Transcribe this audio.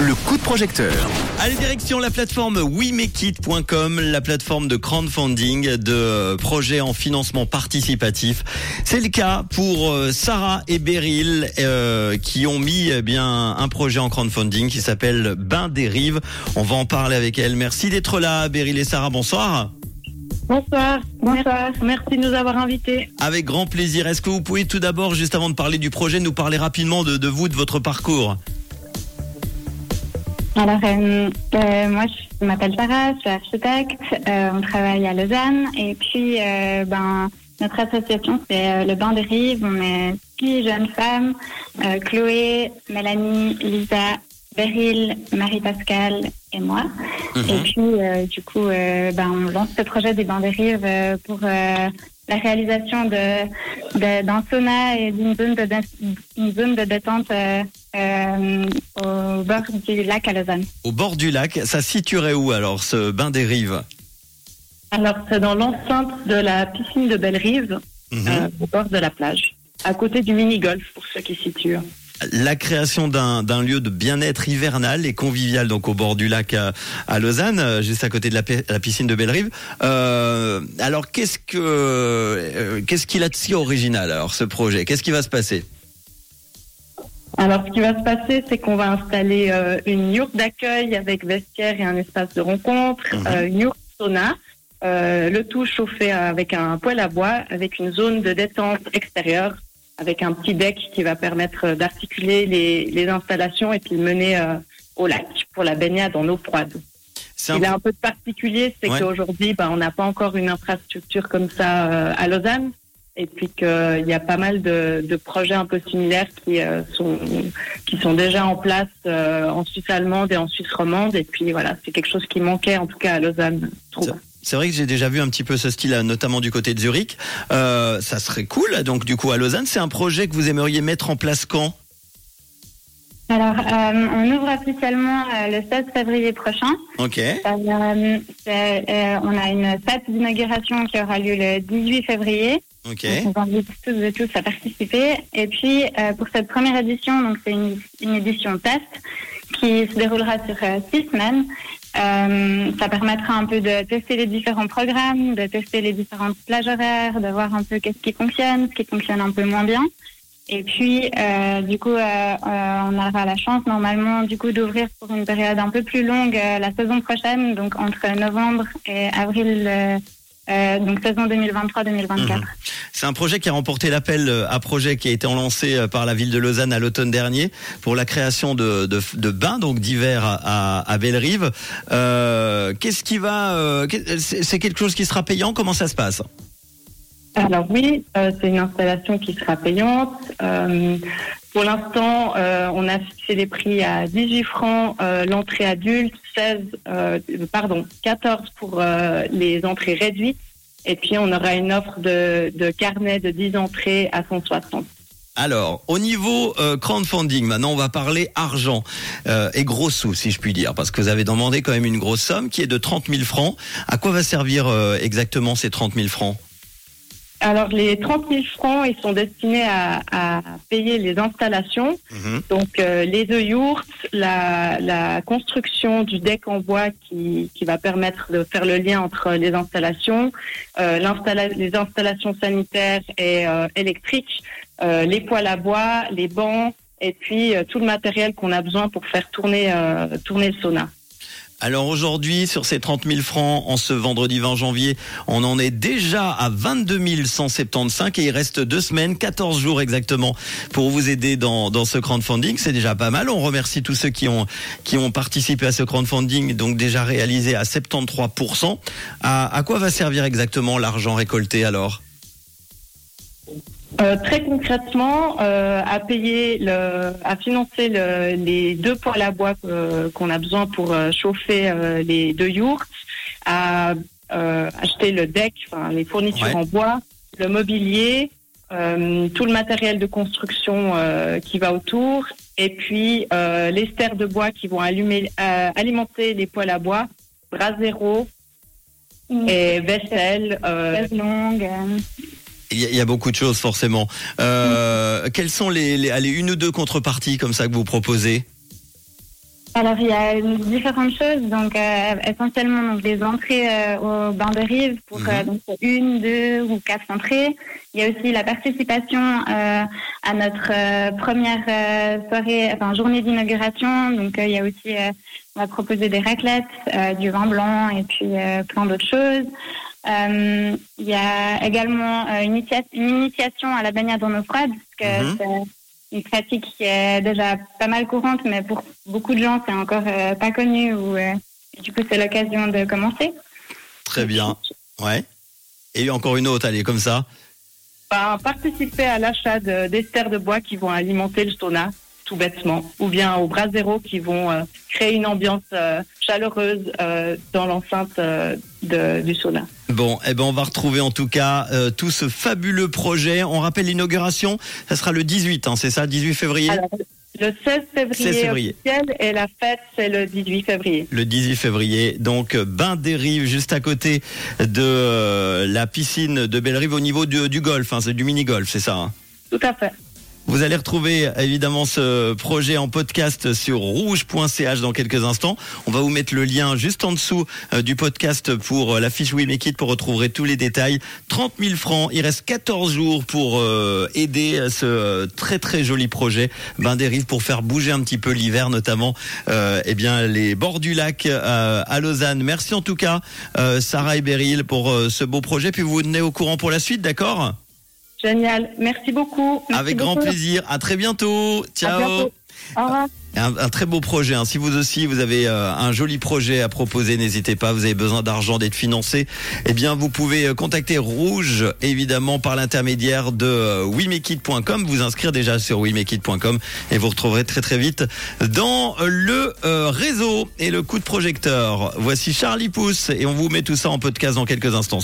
Le coup de projecteur. Allez, direction la plateforme WeMakeIt.com, la plateforme de crowdfunding de projets en financement participatif. C'est le cas pour euh, Sarah et Beryl euh, qui ont mis eh bien un projet en crowdfunding qui s'appelle Bain des Rives. On va en parler avec elles. Merci d'être là, Beryl et Sarah. Bonsoir. Bonsoir, bonsoir. Merci de nous avoir invités. Avec grand plaisir. Est-ce que vous pouvez tout d'abord, juste avant de parler du projet, nous parler rapidement de, de vous, de votre parcours Alors, euh, euh, moi, je m'appelle Sarah, je suis architecte. Euh, on travaille à Lausanne. Et puis, euh, ben, notre association, c'est euh, le Banc des Rives. On est six jeunes femmes euh, Chloé, Mélanie, Lisa, Beryl, Marie-Pascale et moi. Mhm. Et puis, euh, du coup, euh, ben, on lance ce projet des Bancs des Rives euh, pour la réalisation de de- d'un sauna et d'une zone de une zone de détente euh, euh, au bord du lac à Lausanne. Au bord du lac, ça situerait où alors ce Bain des Rives? Alors, c'est dans l'enceinte de la piscine de Belle-Rive, Mhm. euh, au bord de la plage, à côté du mini-golf, pour ceux qui situent. La création d'un lieu de bien-être hivernal et convivial donc au bord du lac à, à Lausanne, euh, juste à côté de la, pi- la piscine de Bellerive. Euh, alors qu'est-ce que euh, qu'est-ce qu'il a de si original alors ce projet? Qu'est-ce qui va se passer? Alors, ce qui va se passer, c'est qu'on va installer euh, une yourte d'accueil avec vestiaire et un espace de rencontre, Mhm. une yourte sauna, le tout chauffé avec un poêle à bois, avec une zone de détente extérieure, avec un petit deck qui va permettre d'articuler les, les installations et puis de mener euh, au lac pour la baignade en eau froide. Il a un peu de particulier, c'est Ouais. qu'aujourd'hui, bah, on n'a pas encore une infrastructure comme ça euh, à Lausanne. Et puis qu'il y a pas mal de, de projets un peu similaires qui, euh, sont, qui sont déjà en place euh, en Suisse allemande et en Suisse romande. Et puis voilà, c'est quelque chose qui manquait en tout cas à Lausanne, je trouve. C'est vrai que j'ai déjà vu un petit peu ce style, notamment du côté de Zurich. Euh, ça serait cool. Donc du coup à Lausanne, c'est un projet que vous aimeriez mettre en place quand? Alors, euh, on ouvre officiellement euh, le 16 février prochain. Ok. Euh, on a une fête d'inauguration qui aura lieu le 18 février. Ok. Donc, on invite tous et tous à participer. Et puis, pour cette première édition, donc c'est une, une édition test qui se déroulera sur six semaines. Euh, ça permettra un peu de tester les différents programmes, de tester les différentes plages horaires, de voir un peu qu'est-ce qui fonctionne, ce qui fonctionne un peu moins bien. Et puis, euh, du coup, euh, euh, on aura la chance normalement du coup d'ouvrir pour une période un peu plus longue euh, la saison prochaine, donc entre novembre et avril, euh, donc saison 2023-2024. Mhm. C'est un projet qui a remporté l'appel euh, à projet qui a été lancé euh, par la ville de Lausanne à l'automne dernier pour la création de, bains donc d'hiver à, Bellerive. Euh, Qu'est-ce qui va C'est quelque chose qui sera payant? Comment ça se passe? Alors oui, c'est une installation qui sera payante. Pour l'instant, on a fixé les prix à 18 francs l'entrée adulte, 16, euh, pardon, 14 pour les entrées réduites. Et puis on aura une offre de, de carnet de 10 entrées à 160. Alors, au niveau euh, crowdfunding, maintenant on va parler argent euh, et gros sous, si je puis dire, parce que vous avez demandé quand même une grosse somme qui est de 30 000 francs. À quoi va servir euh, exactement ces 30 000 francs? Alors les 30 000 francs, ils sont destinés à, à payer les installations. Mhm. Donc euh, les deux yourtes, la, la construction du deck en bois qui, qui va permettre de faire le lien entre les installations, euh, les installations sanitaires et euh, électriques, euh, les poêles à bois, les bancs et puis euh, tout le matériel qu'on a besoin pour faire tourner euh, tourner le sauna. Alors aujourd'hui, sur ces 30 000 francs, en ce vendredi 20 janvier, on en est déjà à 22 175 et il reste deux semaines, 14 jours exactement pour vous aider dans, dans ce crowdfunding. C'est déjà pas mal. On remercie tous ceux qui ont, qui ont participé à ce crowdfunding, donc déjà réalisé à 73%. À, à quoi va servir exactement l'argent récolté alors? Euh, très concrètement, euh, à payer, le, à financer le, les deux poêles à bois euh, qu'on a besoin pour euh, chauffer euh, les deux yourtes, à euh, acheter le deck, enfin, les fournitures Ouais. en bois, le mobilier, euh, tout le matériel de construction euh, qui va autour, et puis euh, les stères de bois qui vont allumer, euh, alimenter les poêles à bois, bras zéro Une et vaisselle. euh, longue. Il y, a, il y a beaucoup de choses forcément. Euh, Quelles sont les, les, allez, une ou deux contreparties comme ça que vous proposez? Alors, il y a différentes choses. Donc, euh, essentiellement, donc, des entrées euh, au bain de rive pour euh, donc, une, deux ou quatre entrées. Il y a aussi la participation à notre première soirée, enfin, journée d'inauguration. Donc, il y a aussi, on va proposer des raclettes, du vin blanc et puis plein d'autres choses. Euh, il y a également euh, une, initia- une initiation à la baignade en eau froide, parce que Mhm. c'est une pratique qui est déjà pas mal courante, mais pour beaucoup de gens, c'est encore euh, pas connu. Ou, euh, du coup, c'est l'occasion de commencer. Très bien. Ouais. Et encore une autre, allez, comme ça. Bah, participer à l'achat de- d'esters de bois qui vont alimenter le sauna, tout bêtement, ou bien aux bras zéro qui vont euh, créer une ambiance euh, chaleureuse euh, dans l'enceinte euh, de- du sauna. Bon, eh ben on va retrouver en tout cas euh, tout ce fabuleux projet. On rappelle l'inauguration, ça sera le 18, hein, c'est ça, 18 février? Alors, le 16 février, 16 février. officiel et la fête, c'est le 18 février. Le 18 février, donc euh, bain des rives juste à côté de euh, la piscine de Belle-Rive au niveau du, du golf, hein, c'est du mini-golf, c'est ça. hein? Tout à fait. Vous allez retrouver évidemment ce projet en podcast sur rouge.ch dans quelques instants. On va vous mettre le lien juste en dessous euh, du podcast pour euh, la fiche We Make It pour retrouver tous les détails. 30 000 francs, il reste 14 jours pour euh, aider à ce très très joli projet Bain des Rives pour faire bouger un petit peu l'hiver notamment euh, eh bien les bords du lac à Lausanne. Merci en tout cas Sarah et Beryl pour ce beau projet puis vous vous au courant pour la suite, d'accord? Génial. Merci beaucoup. Merci Avec grand plaisir. À très bientôt. Ciao. bientôt. Au revoir. Un, un très beau projet. hein. Si vous aussi vous avez euh, un joli projet à proposer, n'hésitez pas. Vous avez besoin d'argent, d'être financé. Eh bien, vous pouvez euh, contacter Rouge, évidemment, par l'intermédiaire de euh. Vous inscrire déjà sur wemekit.com et vous retrouverez très très vite dans le euh, réseau et le coup de projecteur. Voici Charlie Pousse et on vous met tout ça en podcast dans quelques instants.